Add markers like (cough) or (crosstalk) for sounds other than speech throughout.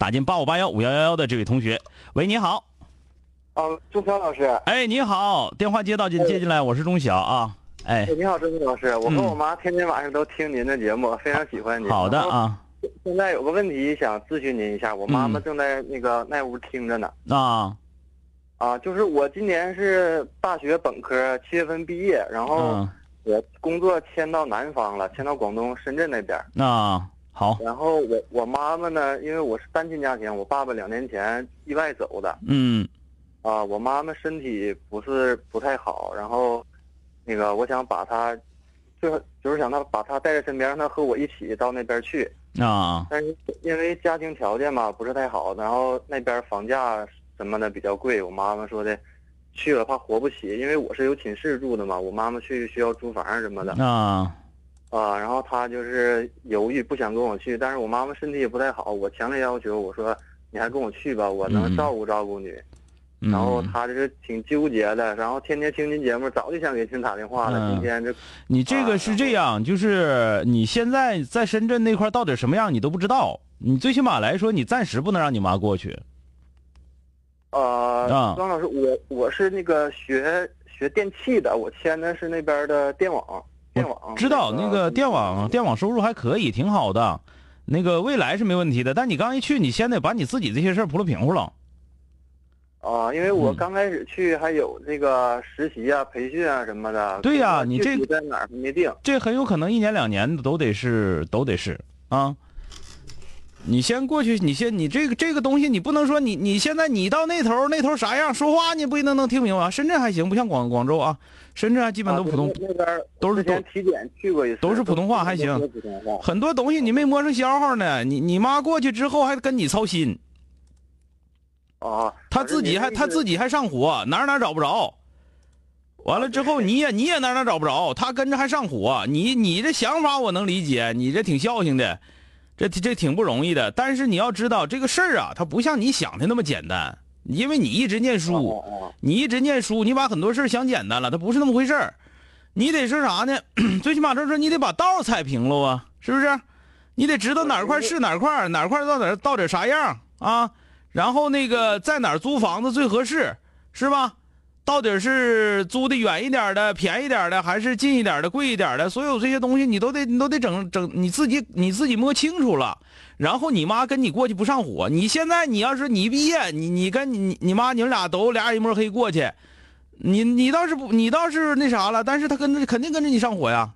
打进八五八幺五幺幺幺的这位同学，喂，你好。哦，钟晓老师。哎，你好，电话接到进接进来，我是钟晓啊。哎，你好，钟晓老师，我和我妈天天晚上都听您的节目，非常喜欢您。好的啊。现在有个问题想咨询您一下，我妈妈正在那个那屋听着呢。啊。啊，就是我今年是大学本科七月份毕业，然后我工作迁到南方了，迁到广东深圳那边。啊。好，然后我我妈妈呢，因为我是单亲家庭，我爸爸两年前意外走的。嗯，啊，我妈妈身体不是不太好，然后，那个我想把她，就就是想她把她带在身边，让她和我一起到那边去。啊，但是因为家庭条件嘛不是太好，然后那边房价什么的比较贵，我妈妈说的，去了怕活不起，因为我是有寝室住的嘛，我妈妈去需要租房什么的。啊。啊，然后他就是犹豫，不想跟我去。但是我妈妈身体也不太好，我强烈要求，我说你还跟我去吧，我能照顾照顾你。然后他就是挺纠结的，然后天天听您节目，早就想给您打电话了。今天这你这个是这样，就是你现在在深圳那块到底什么样，你都不知道。你最起码来说，你暂时不能让你妈过去。呃，张老师，我我是那个学学电器的，我签的是那边的电网。电网知道那个电网电网收入还可以，挺好的，那个未来是没问题的。但你刚一去，你先得把你自己这些事儿铺了平乎了。啊，因为我刚开始去还有那个实习啊、培训啊什么的。对呀，你这在哪儿没定？这很有可能一年两年的都得是都得是啊。你先过去，你先你这个这个东西，你不能说你你现在你到那头那头啥样说话，你不一定能听明白。深圳还行，不像广广州啊。深圳还基本都普通，那边都是都体检去过一次，都是普通话还行。很多东西你没摸上消耗呢，你你妈过去之后还跟你操心。啊，他自己还他自己还上火，哪哪找不着。完了之后你也你也哪哪找不着，他跟着还上火。你你这想法我能理解，你这挺孝心的，这这挺不容易的。但是你要知道这个事儿啊，它不像你想的那么简单。因为你一直念书，你一直念书，你把很多事想简单了，它不是那么回事儿。你得说啥呢？(clears throat) 最起码就是说，你得把道踩平了啊，是不是？你得知道哪块是哪块，哪块到哪到底啥样啊？然后那个在哪租房子最合适，是吧？到底是租的远一点的、便宜点的，还是近一点的、贵一点的？所有这些东西你都得你都得整整你自己你自己摸清楚了。然后你妈跟你过去不上火，你现在你要是你毕业，你你跟你你妈你们俩都俩人一摸黑过去，你你倒是不你倒是那啥了，但是他跟着肯定跟着你上火呀。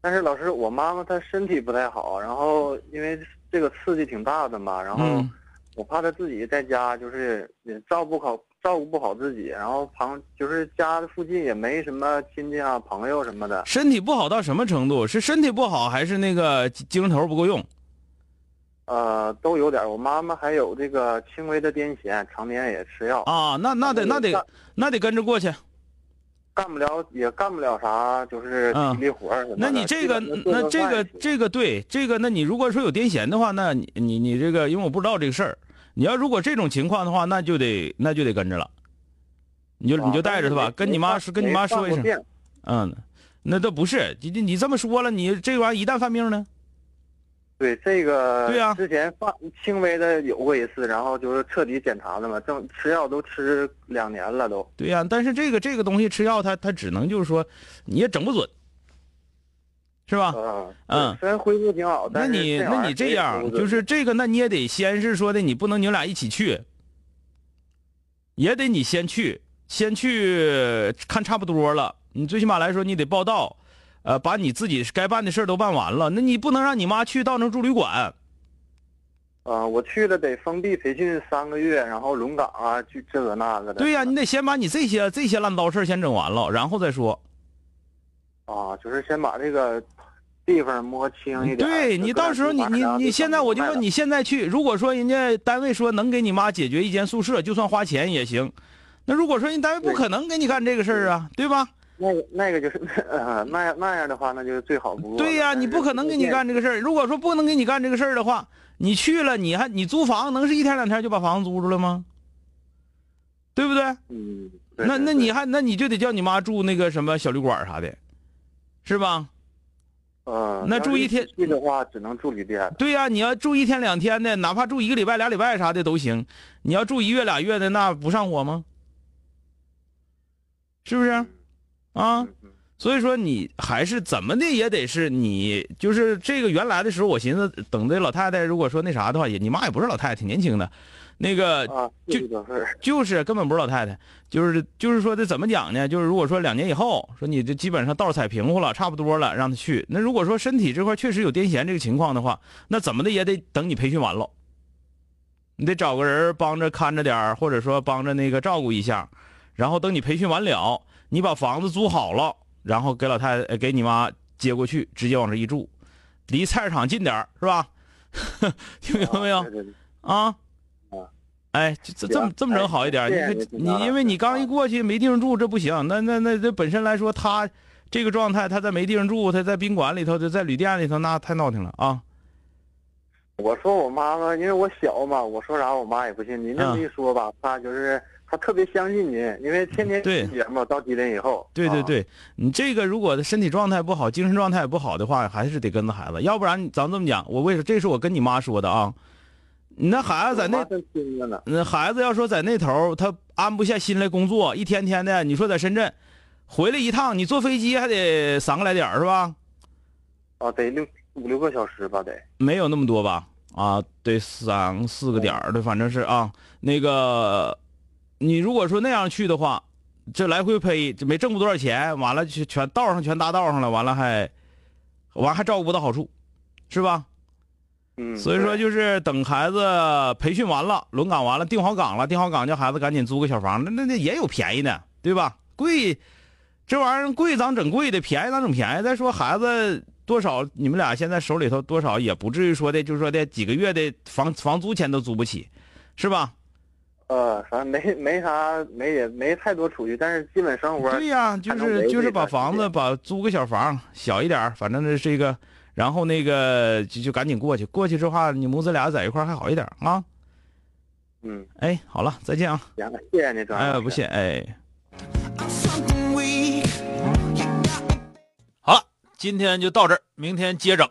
但是老师，我妈妈她身体不太好，然后因为这个刺激挺大的嘛，然后我怕她自己在家就是也照顾好照顾不好自己，然后旁就是家附近也没什么亲戚啊朋友什么的。身体不好到什么程度？是身体不好还是那个精神头不够用？呃，都有点。我妈妈还有这个轻微的癫痫，常年也吃药啊。那那得那得那得跟着过去，干不了也干不了啥，就是体力活那你这个那这个这个对这个，那你如果说有癫痫的话，那你你你这个，因为我不知道这个事儿，你要如果这种情况的话，那就得那就得跟着了，你就你就带着他吧，跟你妈说跟你妈说一声。嗯，那都不是你你这么说了，你这玩意儿一旦犯病呢？对这个，对呀，之前犯轻微的有过一次，然后就是彻底检查了嘛，正吃药都吃两年了都。对呀，但是这个这个东西吃药，它它只能就是说，你也整不准，是吧？嗯，虽然恢复挺好，那你那你这样，就是这个，那你也得先是说的，你不能你俩一起去，也得你先去，先去看差不多了。你最起码来说，你得报到，呃，把你自己该办的事儿都办完了。那你不能让你妈去到那住旅馆。啊，我去了得封闭培训三个月，然后轮岗啊，去这个那个的。对呀，你得先把你这些这些烂糟事儿先整完了，然后再说。啊，就是先把这个地方摸清一点。对你到时候你你你现在我就说你现在去，如果说人家单位说能给你妈解决一间宿舍，就算花钱也行。那如果说人单位不可能给你干这个事儿啊，对吧？那个那个就是呃那样那样的话，那就是最好不过。对呀，你不可能给你干这个事儿。如果说不能给你干这个事儿的话，你去了你还你租房能是一天两天就把房子租住了吗？对不对？嗯。那那你还那你就得叫你妈住那个什么小旅馆啥的，是吧？嗯。那住一天去的话，只能住旅店。对呀，你要住一天两天的，哪怕住一个礼拜俩礼拜啥的都行。你要住一月俩月的，那不上火吗？是不是？啊，所以说你还是怎么的也得是你，就是这个原来的时候，我寻思等这老太太如果说那啥的话，也你妈也不是老太太，挺年轻的，那个就 (laughs) 就是根本不是老太太，就是就是说这怎么讲呢？就是如果说两年以后说你这基本上道踩平乎了，差不多了，让他去。那如果说身体这块确实有癫痫这个情况的话，那怎么的也得等你培训完了，你得找个人帮着看着点或者说帮着那个照顾一下，然后等你培训完了。你把房子租好了，然后给老太太、给你妈接过去，直接往这一住，离菜市场近点是吧？(laughs) 听明白没有？啊？哎，这这么这么整好一点。你你因为你刚一过去没地方住，这不行。那那那这本身来说，他这个状态，他在没地方住，他在宾馆里头，就在旅店里头，那太闹挺了啊！我说我妈妈，因为我小嘛，我说啥我妈也不信。您这么一说吧，她就是。她特别相信您，因为天天听节目到几点以后。对对对，你这个如果身体状态不好，精神状态不好的话，还是得跟着孩子，要不然咱这么讲，我为什么？这是我跟你妈说的啊。你那孩子在那，那孩子要说在那头，他安不下心来工作，一天天的，你说在深圳回来一趟，你坐飞机还得三个来点是吧？啊，得六五六个小时吧，得。没有那么多吧？啊，得三四个点的，反正是啊，那个。你如果说那样去的话，这来回赔，这没挣不多少钱，完了全全道上全搭道上了，完了还，完还照顾不到好处，是吧？嗯。所以说就是等孩子培训完了，轮岗完了，定好岗了，定好岗叫孩子赶紧租个小房，那那那也有便宜的，对吧？贵，这玩意儿贵咱整贵的，便宜咱整便宜。再说孩子多少，你们俩现在手里头多少也不至于说的，就是说的几个月的房房租钱都租不起，是吧？呃，反正没没啥，没也没太多储蓄，但是基本生活。对呀，就是就是把房子把租个小房，小一点，反正这是一个，然后那个就就赶紧过去，过去之后你母子俩在一块还好一点啊。嗯，哎，好了，再见啊。行，谢谢你，张哎，不谢，哎。好了，今天就到这儿，明天接整。